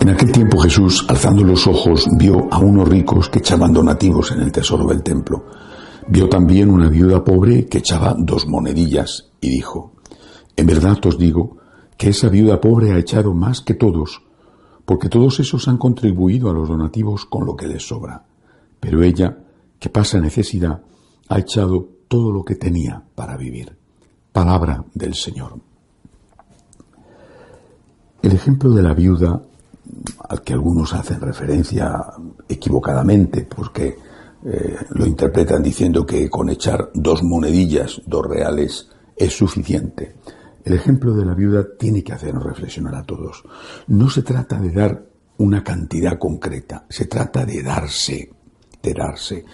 En aquel tiempo Jesús, alzando los ojos, vio a unos ricos que echaban donativos en el tesoro del templo. Vio también una viuda pobre que echaba dos monedillas y dijo, En verdad os digo que esa viuda pobre ha echado más que todos, porque todos esos han contribuido a los donativos con lo que les sobra. Pero ella, que pasa necesidad, ha echado todo lo que tenía para vivir. Palabra del Señor. El ejemplo de la viuda, al que algunos hacen referencia equivocadamente, porque eh, lo interpretan diciendo que con echar dos monedillas, dos reales, es suficiente. El ejemplo de la viuda tiene que hacernos reflexionar a todos. No se trata de dar una cantidad concreta, se trata de darse, de darse.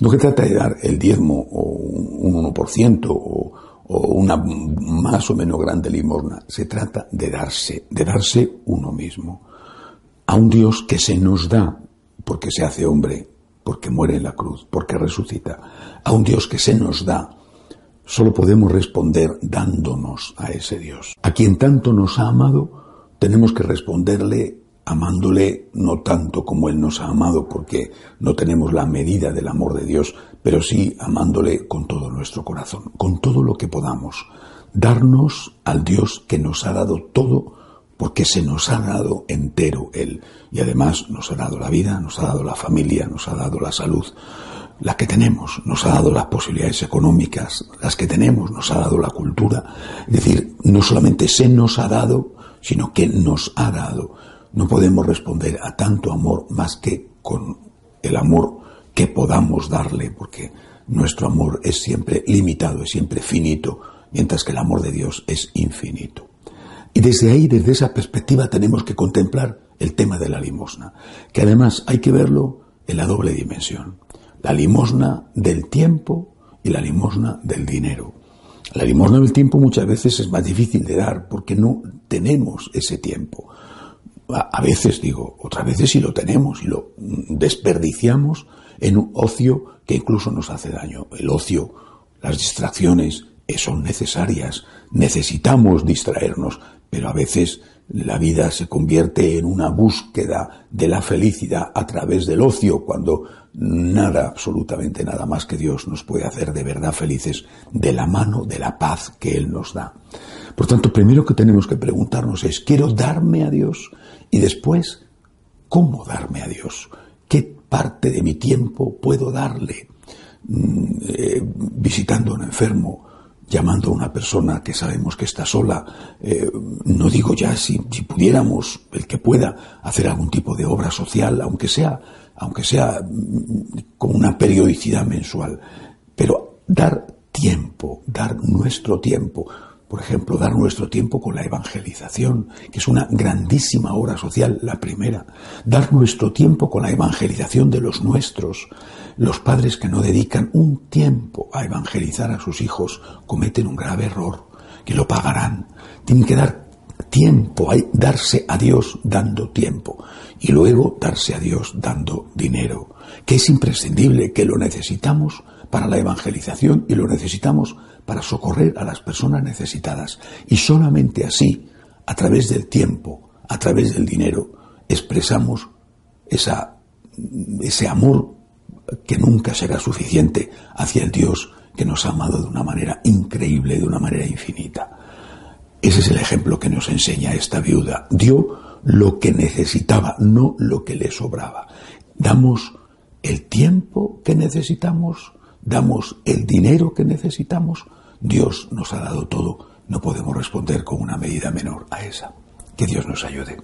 No se trata de dar el diezmo o un 1% o, o una más o menos grande limosna, se trata de darse, de darse uno mismo. A un Dios que se nos da porque se hace hombre, porque muere en la cruz, porque resucita. A un Dios que se nos da Solo podemos responder dándonos a ese Dios. A quien tanto nos ha amado, tenemos que responderle amándole no tanto como Él nos ha amado, porque no tenemos la medida del amor de Dios, pero sí amándole con todo nuestro corazón, con todo lo que podamos. Darnos al Dios que nos ha dado todo, porque se nos ha dado entero Él. Y además nos ha dado la vida, nos ha dado la familia, nos ha dado la salud, la que tenemos, nos ha dado las posibilidades económicas, las que tenemos, nos ha dado la cultura. Es decir, no solamente se nos ha dado, sino que nos ha dado. No podemos responder a tanto amor más que con el amor que podamos darle, porque nuestro amor es siempre limitado, es siempre finito, mientras que el amor de Dios es infinito. Y desde ahí, desde esa perspectiva, tenemos que contemplar el tema de la limosna, que además hay que verlo en la doble dimensión la limosna del tiempo y la limosna del dinero. La limosna del tiempo muchas veces es más difícil de dar porque no tenemos ese tiempo. A veces digo, otras veces sí lo tenemos y lo desperdiciamos en un ocio que incluso nos hace daño. El ocio, las distracciones son necesarias, necesitamos distraernos, pero a veces la vida se convierte en una búsqueda de la felicidad a través del ocio, cuando nada, absolutamente nada más que Dios nos puede hacer de verdad felices de la mano de la paz que Él nos da. Por tanto, primero que tenemos que preguntarnos es, ¿quiero darme a Dios? Y después, ¿cómo darme a Dios? ¿Qué parte de mi tiempo puedo darle? Mm, eh, visitando a un enfermo, llamando a una persona que sabemos que está sola, eh, no digo ya si, si, pudiéramos, el que pueda, hacer algún tipo de obra social, aunque sea, aunque sea mm, con una periodicidad mensual, pero dar tiempo, dar nuestro tiempo, por ejemplo, dar nuestro tiempo con la evangelización, que es una grandísima obra social, la primera. Dar nuestro tiempo con la evangelización de los nuestros. Los padres que no dedican un tiempo a evangelizar a sus hijos cometen un grave error, que lo pagarán. Tienen que dar tiempo, darse a Dios dando tiempo y luego darse a Dios dando dinero, que es imprescindible, que lo necesitamos para la evangelización y lo necesitamos para socorrer a las personas necesitadas. Y solamente así, a través del tiempo, a través del dinero, expresamos esa, ese amor que nunca será suficiente hacia el Dios que nos ha amado de una manera increíble, de una manera infinita. Ese es el ejemplo que nos enseña esta viuda. Dio lo que necesitaba, no lo que le sobraba. Damos el tiempo que necesitamos, damos el dinero que necesitamos, Dios nos ha dado todo, no podemos responder con una medida menor a esa. Que Dios nos ayude.